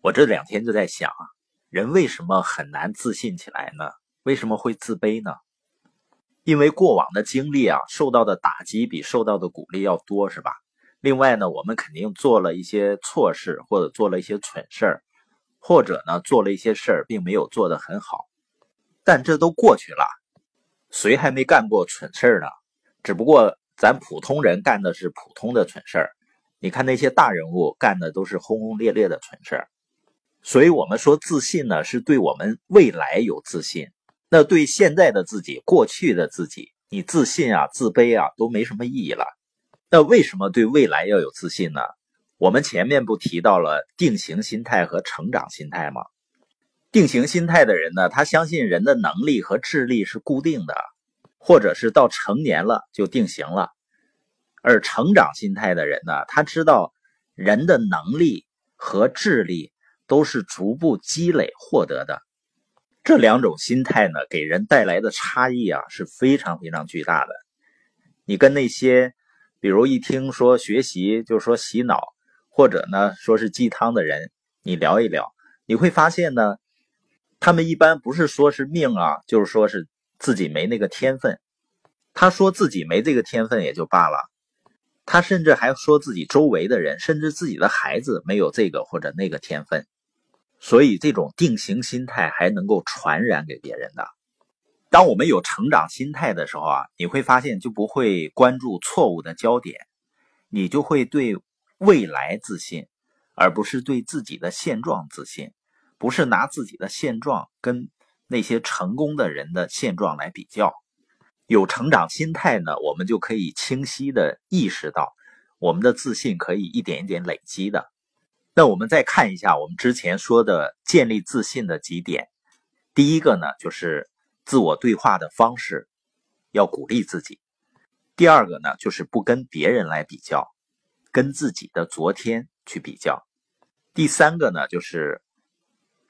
我这两天就在想啊，人为什么很难自信起来呢？为什么会自卑呢？因为过往的经历啊，受到的打击比受到的鼓励要多，是吧？另外呢，我们肯定做了一些错事，或者做了一些蠢事儿，或者呢，做了一些事儿并没有做得很好。但这都过去了，谁还没干过蠢事儿呢？只不过咱普通人干的是普通的蠢事儿，你看那些大人物干的都是轰轰烈烈的蠢事儿。所以，我们说自信呢，是对我们未来有自信。那对现在的自己、过去的自己，你自信啊、自卑啊，都没什么意义了。那为什么对未来要有自信呢？我们前面不提到了定型心态和成长心态吗？定型心态的人呢，他相信人的能力和智力是固定的，或者是到成年了就定型了；而成长心态的人呢，他知道人的能力和智力都是逐步积累获得的。这两种心态呢，给人带来的差异啊是非常非常巨大的。你跟那些，比如一听说学习就说洗脑，或者呢说是鸡汤的人，你聊一聊，你会发现呢。他们一般不是说是命啊，就是说是自己没那个天分。他说自己没这个天分也就罢了，他甚至还说自己周围的人，甚至自己的孩子没有这个或者那个天分。所以这种定型心态还能够传染给别人的。当我们有成长心态的时候啊，你会发现就不会关注错误的焦点，你就会对未来自信，而不是对自己的现状自信。不是拿自己的现状跟那些成功的人的现状来比较，有成长心态呢，我们就可以清晰的意识到，我们的自信可以一点一点累积的。那我们再看一下我们之前说的建立自信的几点，第一个呢就是自我对话的方式，要鼓励自己；第二个呢就是不跟别人来比较，跟自己的昨天去比较；第三个呢就是。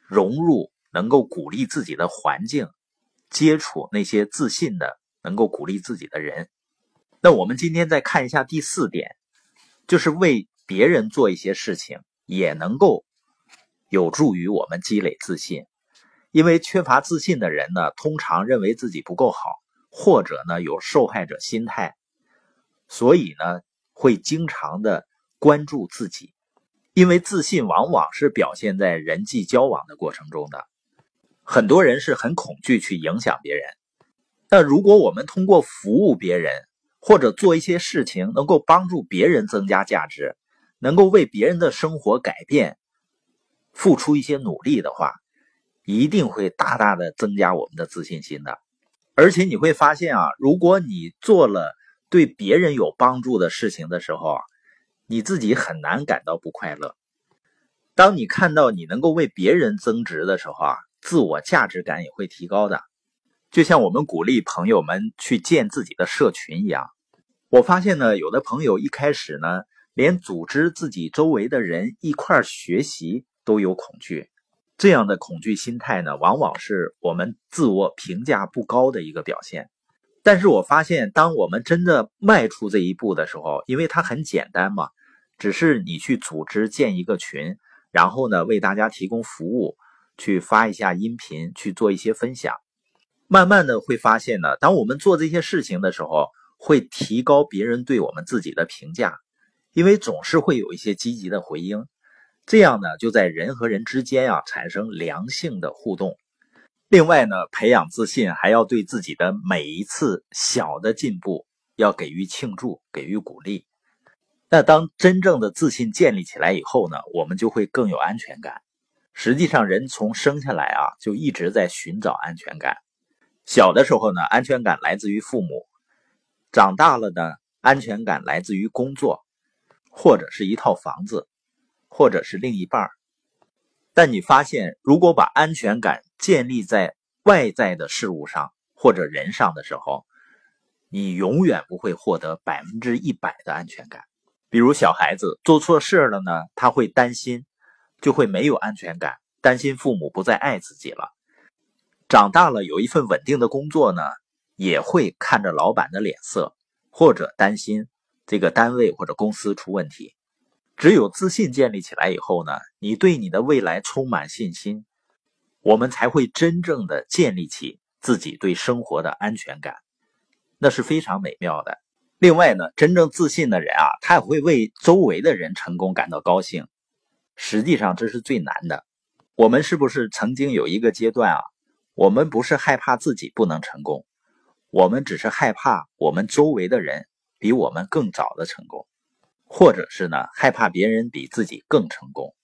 融入能够鼓励自己的环境，接触那些自信的、能够鼓励自己的人。那我们今天再看一下第四点，就是为别人做一些事情，也能够有助于我们积累自信。因为缺乏自信的人呢，通常认为自己不够好，或者呢有受害者心态，所以呢会经常的关注自己。因为自信往往是表现在人际交往的过程中的，很多人是很恐惧去影响别人。但如果我们通过服务别人，或者做一些事情，能够帮助别人增加价值，能够为别人的生活改变付出一些努力的话，一定会大大的增加我们的自信心的。而且你会发现啊，如果你做了对别人有帮助的事情的时候啊。你自己很难感到不快乐。当你看到你能够为别人增值的时候啊，自我价值感也会提高的。就像我们鼓励朋友们去建自己的社群一样。我发现呢，有的朋友一开始呢，连组织自己周围的人一块学习都有恐惧。这样的恐惧心态呢，往往是我们自我评价不高的一个表现。但是我发现，当我们真的迈出这一步的时候，因为它很简单嘛。只是你去组织建一个群，然后呢为大家提供服务，去发一下音频，去做一些分享。慢慢的会发现呢，当我们做这些事情的时候，会提高别人对我们自己的评价，因为总是会有一些积极的回应。这样呢，就在人和人之间啊产生良性的互动。另外呢，培养自信还要对自己的每一次小的进步要给予庆祝，给予鼓励。那当真正的自信建立起来以后呢，我们就会更有安全感。实际上，人从生下来啊，就一直在寻找安全感。小的时候呢，安全感来自于父母；长大了呢，安全感来自于工作，或者是一套房子，或者是另一半儿但你发现，如果把安全感建立在外在的事物上或者人上的时候，你永远不会获得百分之一百的安全感。比如小孩子做错事了呢，他会担心，就会没有安全感，担心父母不再爱自己了。长大了有一份稳定的工作呢，也会看着老板的脸色，或者担心这个单位或者公司出问题。只有自信建立起来以后呢，你对你的未来充满信心，我们才会真正的建立起自己对生活的安全感，那是非常美妙的。另外呢，真正自信的人啊，他也会为周围的人成功感到高兴。实际上这是最难的。我们是不是曾经有一个阶段啊？我们不是害怕自己不能成功，我们只是害怕我们周围的人比我们更早的成功。或者是呢，害怕别人比自己更成功，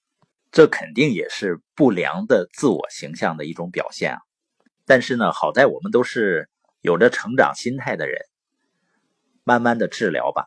这肯定也是不良的自我形象的一种表现啊。但是呢，好在我们都是有着成长心态的人，慢慢的治疗吧。